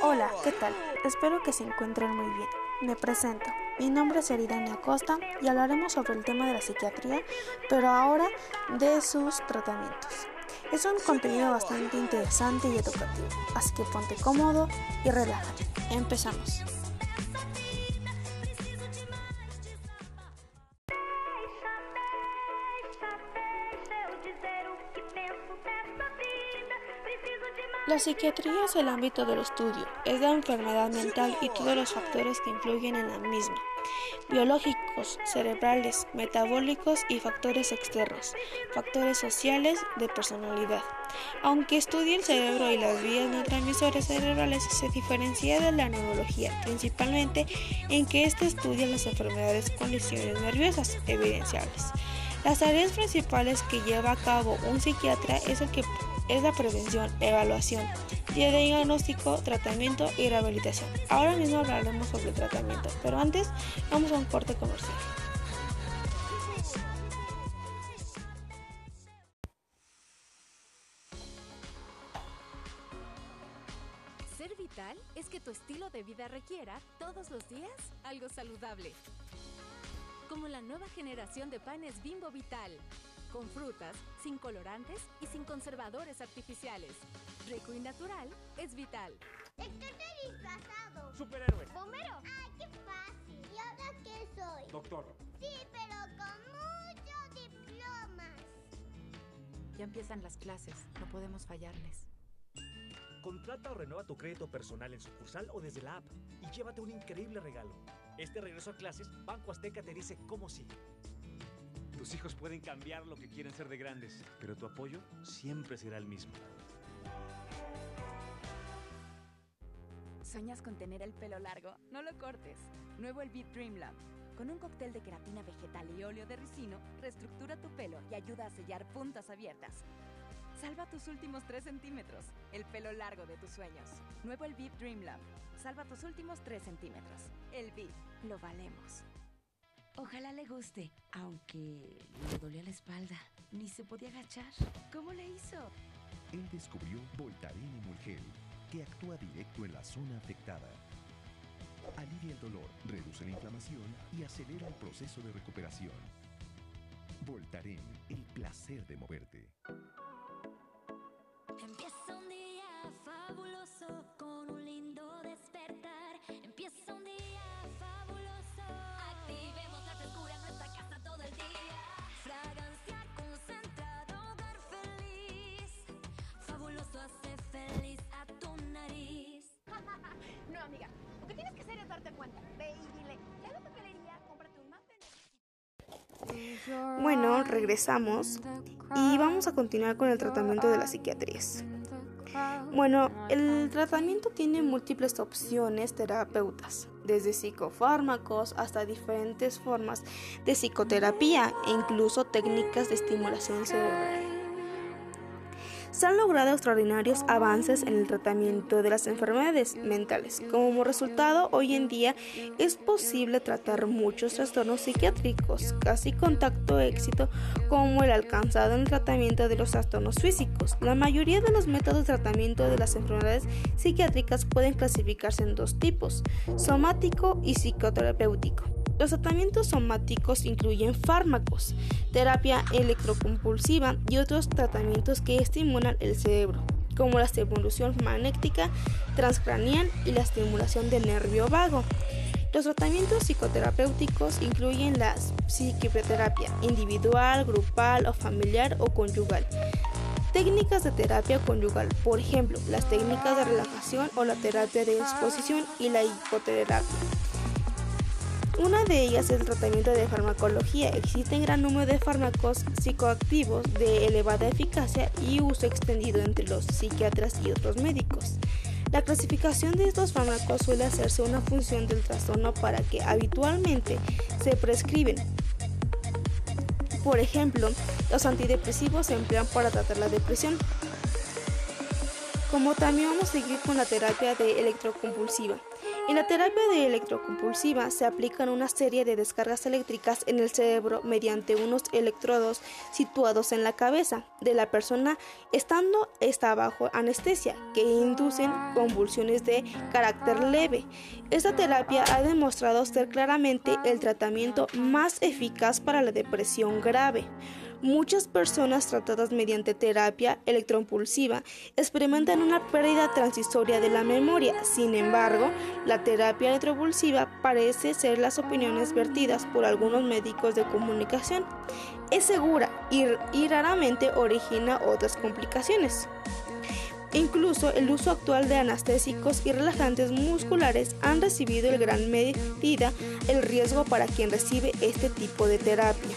Hola, ¿qué tal? Espero que se encuentren muy bien. Me presento. Mi nombre es Eridania Acosta y hablaremos sobre el tema de la psiquiatría, pero ahora de sus tratamientos. Es un contenido bastante interesante y educativo, así que ponte cómodo y relájate. Empezamos. La psiquiatría es el ámbito del estudio, es la enfermedad mental y todos los factores que influyen en la misma, biológicos, cerebrales, metabólicos y factores externos, factores sociales de personalidad. Aunque estudia el cerebro y las vías neurotransmisores cerebrales, se diferencia de la neurología, principalmente en que éste estudia las enfermedades con lesiones nerviosas evidenciables. Las tareas principales que lleva a cabo un psiquiatra es el que es la prevención, evaluación, diagnóstico, tratamiento y rehabilitación. Ahora mismo hablaremos sobre tratamiento, pero antes vamos a un corte comercial. Ser vital es que tu estilo de vida requiera todos los días algo saludable. Como la nueva generación de panes Bimbo Vital con frutas, sin colorantes y sin conservadores artificiales. Rico y natural es vital. Estoy disfrazado. Superhéroe. Bombero. ¡Ay, qué fácil! ¿Y ahora qué soy? Doctor. Sí, pero con muchos diplomas. Ya empiezan las clases, no podemos fallarles. Contrata o renueva tu crédito personal en sucursal o desde la app y llévate un increíble regalo. Este regreso a clases, Banco Azteca te dice cómo sigue. Tus hijos pueden cambiar lo que quieren ser de grandes, pero tu apoyo siempre será el mismo. ¿Sueñas con tener el pelo largo? No lo cortes. Nuevo el Beat Dream Lamp. Con un cóctel de queratina vegetal y óleo de ricino, reestructura tu pelo y ayuda a sellar puntas abiertas. Salva tus últimos 3 centímetros, el pelo largo de tus sueños. Nuevo el Beat Dream Lamp. Salva tus últimos 3 centímetros. El Beat, lo valemos. Ojalá le guste, aunque le dolía la espalda. Ni se podía agachar. ¿Cómo le hizo? Él descubrió Voltaren Emulgel, que actúa directo en la zona afectada. Alivia el dolor, reduce la inflamación y acelera el proceso de recuperación. Voltaren, el placer de moverte. No, amiga, lo que tienes que hacer es darte cuenta. Ve y dile, ya la papelería, cómprate un mate. Bueno, regresamos y vamos a continuar con el tratamiento de las psiquiatrías. Bueno, el tratamiento tiene múltiples opciones terapeutas, desde psicofármacos hasta diferentes formas de psicoterapia e incluso técnicas de estimulación cerebral. Se han logrado extraordinarios avances en el tratamiento de las enfermedades mentales. Como resultado, hoy en día es posible tratar muchos trastornos psiquiátricos, casi con tacto éxito, como el alcanzado en el tratamiento de los trastornos físicos. La mayoría de los métodos de tratamiento de las enfermedades psiquiátricas pueden clasificarse en dos tipos, somático y psicoterapéutico. Los tratamientos somáticos incluyen fármacos, terapia electrocompulsiva y otros tratamientos que estimulan el cerebro, como la estimulación magnética transcranial y la estimulación del nervio vago. Los tratamientos psicoterapéuticos incluyen la psicoterapia individual, grupal o familiar o conyugal. Técnicas de terapia conyugal, por ejemplo, las técnicas de relajación o la terapia de exposición y la hipoterapia. Una de ellas es el tratamiento de farmacología. Existen gran número de fármacos psicoactivos de elevada eficacia y uso extendido entre los psiquiatras y otros médicos. La clasificación de estos fármacos suele hacerse una función del trastorno para que habitualmente se prescriben. Por ejemplo, los antidepresivos se emplean para tratar la depresión. Como también vamos a seguir con la terapia de electroconvulsiva. En la terapia de electrocompulsiva se aplican una serie de descargas eléctricas en el cerebro mediante unos electrodos situados en la cabeza de la persona estando esta bajo anestesia que inducen convulsiones de carácter leve. Esta terapia ha demostrado ser claramente el tratamiento más eficaz para la depresión grave. Muchas personas tratadas mediante terapia electroimpulsiva experimentan una pérdida transisoria de la memoria. Sin embargo, la terapia electroimpulsiva parece ser las opiniones vertidas por algunos médicos de comunicación. Es segura y, y raramente origina otras complicaciones. Incluso el uso actual de anestésicos y relajantes musculares han recibido en gran medida el riesgo para quien recibe este tipo de terapia.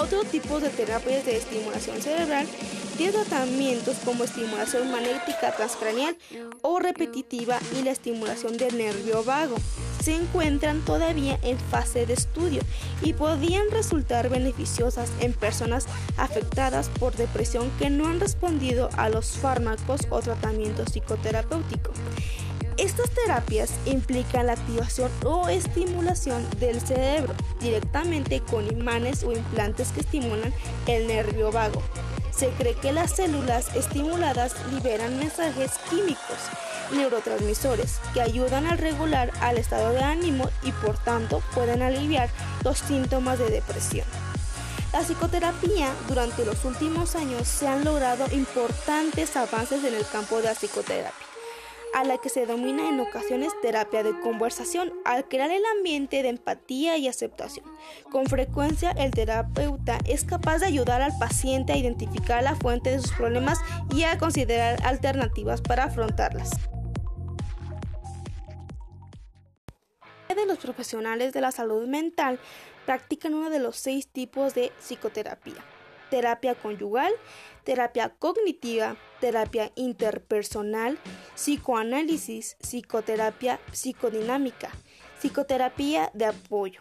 Otro tipo de terapias de estimulación cerebral tiene tratamientos como estimulación magnética transcranial o repetitiva y la estimulación del nervio vago. Se encuentran todavía en fase de estudio y podrían resultar beneficiosas en personas afectadas por depresión que no han respondido a los fármacos o tratamiento psicoterapéutico. Estas terapias implican la activación o estimulación del cerebro directamente con imanes o implantes que estimulan el nervio vago. Se cree que las células estimuladas liberan mensajes químicos, neurotransmisores, que ayudan a regular al estado de ánimo y por tanto pueden aliviar los síntomas de depresión. La psicoterapia durante los últimos años se han logrado importantes avances en el campo de la psicoterapia a la que se domina en ocasiones terapia de conversación, al crear el ambiente de empatía y aceptación. Con frecuencia el terapeuta es capaz de ayudar al paciente a identificar la fuente de sus problemas y a considerar alternativas para afrontarlas. de los profesionales de la salud mental practican uno de los seis tipos de psicoterapia. Terapia conyugal, terapia cognitiva, terapia interpersonal, psicoanálisis, psicoterapia psicodinámica, psicoterapia de apoyo.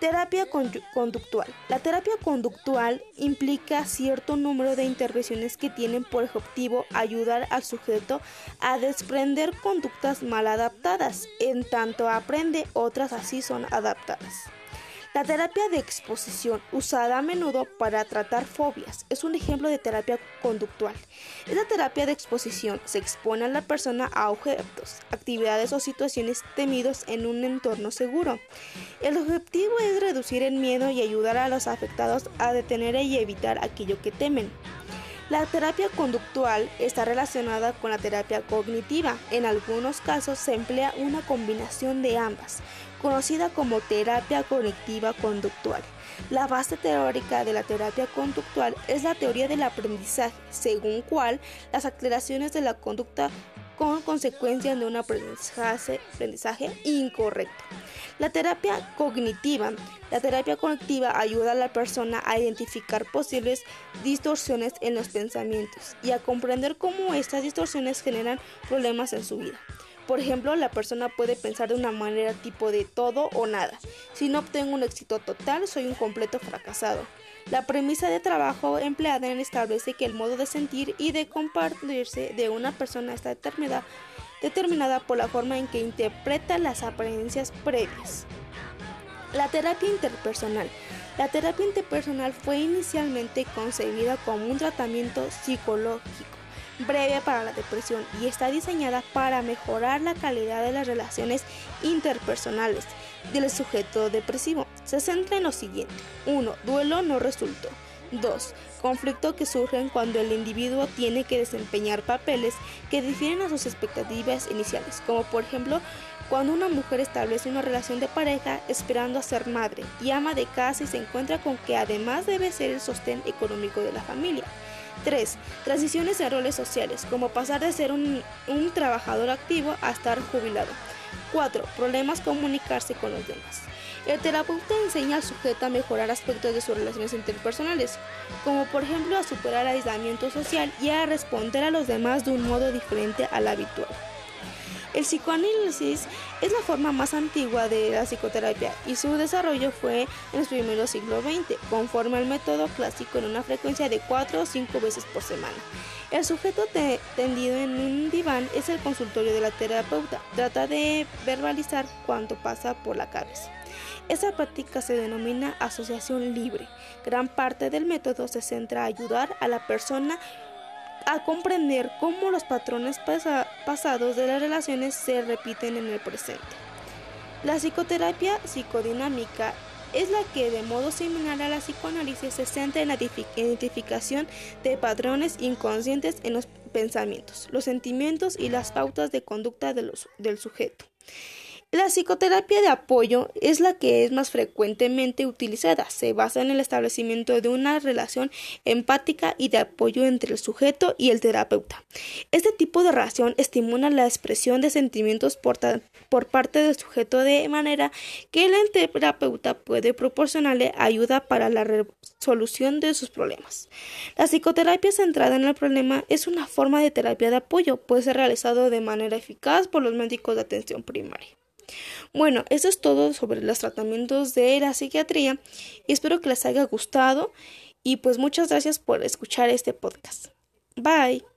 Terapia conductual. La terapia conductual implica cierto número de intervenciones que tienen por objetivo ayudar al sujeto a desprender conductas mal adaptadas, en tanto aprende otras así son adaptadas. La terapia de exposición, usada a menudo para tratar fobias, es un ejemplo de terapia conductual. Esta terapia de exposición se expone a la persona a objetos, actividades o situaciones temidos en un entorno seguro. El objetivo es reducir el miedo y ayudar a los afectados a detener y evitar aquello que temen. La terapia conductual está relacionada con la terapia cognitiva. En algunos casos se emplea una combinación de ambas conocida como terapia cognitiva conductual. La base teórica de la terapia conductual es la teoría del aprendizaje, según cual las aceleraciones de la conducta con consecuencias de un aprendizaje, aprendizaje incorrecto. La terapia cognitiva. La terapia cognitiva ayuda a la persona a identificar posibles distorsiones en los pensamientos y a comprender cómo estas distorsiones generan problemas en su vida. Por ejemplo, la persona puede pensar de una manera tipo de todo o nada. Si no obtengo un éxito total, soy un completo fracasado. La premisa de trabajo empleada establece que el modo de sentir y de compartirse de una persona está determinada, determinada por la forma en que interpreta las apariencias previas. La terapia interpersonal. La terapia interpersonal fue inicialmente concebida como un tratamiento psicológico breve para la depresión y está diseñada para mejorar la calidad de las relaciones interpersonales del sujeto depresivo. Se centra en lo siguiente. 1. Duelo no resultó. 2. Conflicto que surgen cuando el individuo tiene que desempeñar papeles que difieren a sus expectativas iniciales, como por ejemplo cuando una mujer establece una relación de pareja esperando a ser madre y ama de casa y se encuentra con que además debe ser el sostén económico de la familia. 3. Transiciones en roles sociales, como pasar de ser un, trabajador activo a estar jubilado. 4. Problemas comunicarse con los demás. El terapeuta enseña al sujeto a mejorar aspectos de sus relaciones interpersonales, como por ejemplo a superar aislamiento social y a responder a los demás de un modo diferente al habitual. El psicoanálisis es la forma más antigua de la psicoterapia y su desarrollo fue en los primeros siglos XX, conforme al método clásico en una frecuencia de 4 o 5 veces por semana. El sujeto tendido en un diván es el consultorio de la terapeuta. Trata de verbalizar cuanto pasa por la cabeza. Esa práctica se denomina asociación libre. Gran parte del método se centra a ayudar a la persona a comprender cómo los patrones pasados de las relaciones se repiten en el presente. La psicoterapia psicodinámica es la que de modo similar a la psicoanálisis se centra en la identificación de patrones inconscientes en los pensamientos, los sentimientos y las pautas de conducta del sujeto. La psicoterapia de apoyo es la que es más frecuentemente utilizada. Se basa en el establecimiento de una relación empática y de apoyo entre el sujeto y el terapeuta. Este tipo de relación estimula la expresión de sentimientos por, parte del sujeto de manera que el terapeuta puede proporcionarle ayuda para la resolución de sus problemas. La psicoterapia centrada en el problema es una forma de terapia de apoyo. Puede ser realizado de manera eficaz por los médicos de atención primaria. Bueno, eso es todo sobre los tratamientos de la psiquiatría espero que les haya gustado y pues muchas gracias por escuchar este podcast. Bye.